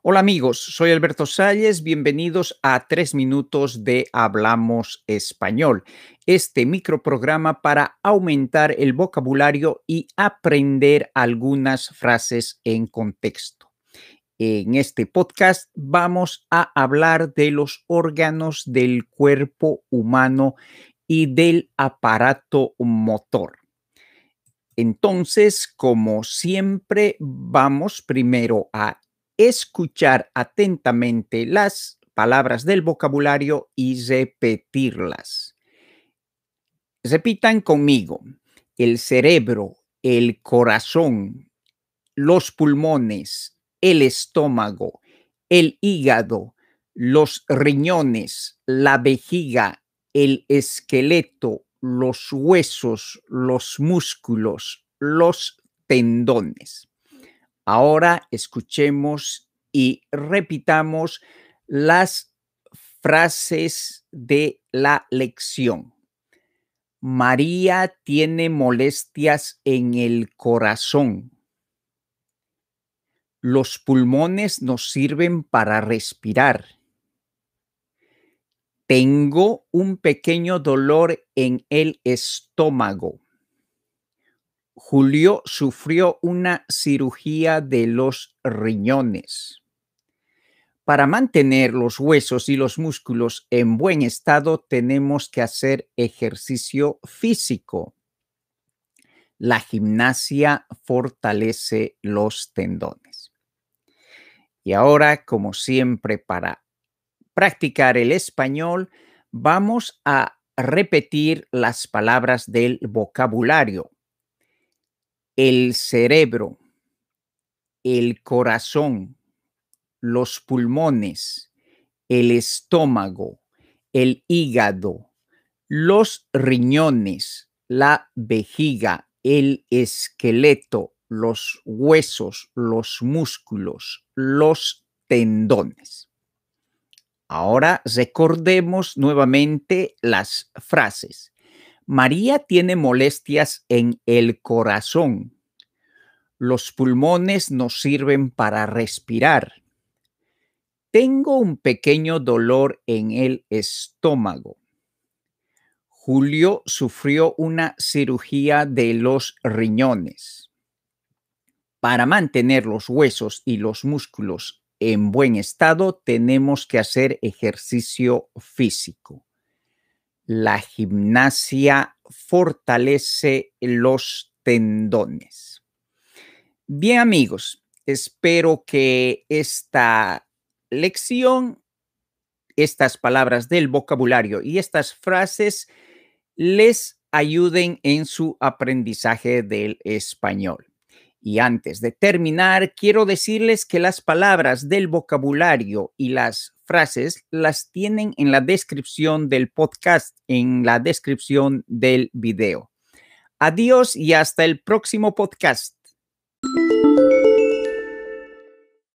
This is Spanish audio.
Hola amigos, soy Alberto Salles, bienvenidos a Tres Minutos de Hablamos Español, este microprograma para aumentar el vocabulario y aprender algunas frases en contexto. En este podcast vamos a hablar de los órganos del cuerpo humano y del aparato motor. Entonces, como siempre, vamos primero a escuchar atentamente las palabras del vocabulario y repetirlas. Repitan conmigo. El cerebro, el corazón, los pulmones, el estómago, el hígado, los riñones, la vejiga, el esqueleto, los huesos, los músculos, los tendones. Ahora escuchemos y repitamos las frases de la lección. María tiene molestias en el corazón. Los pulmones nos sirven para respirar. Tengo un pequeño dolor en el estómago. Julio sufrió una cirugía de los riñones. Para mantener los huesos y los músculos en buen estado tenemos que hacer ejercicio físico. La gimnasia fortalece los tendones. Y ahora, como siempre, para practicar el español, vamos a repetir las palabras del vocabulario el cerebro, el corazón, los pulmones, el estómago, el hígado, los riñones, la vejiga, el esqueleto, los huesos, los músculos, los tendones. Ahora recordemos nuevamente las frases. María tiene molestias en el corazón. Los pulmones nos sirven para respirar. Tengo un pequeño dolor en el estómago. Julio sufrió una cirugía de los riñones. Para mantener los huesos y los músculos en buen estado, tenemos que hacer ejercicio físico. La gimnasia fortalece los tendones. Bien amigos, espero que esta lección, estas palabras del vocabulario y estas frases les ayuden en su aprendizaje del español. Y antes de terminar, quiero decirles que las palabras del vocabulario y las frases las tienen en la descripción del podcast, en la descripción del video. Adiós y hasta el próximo podcast.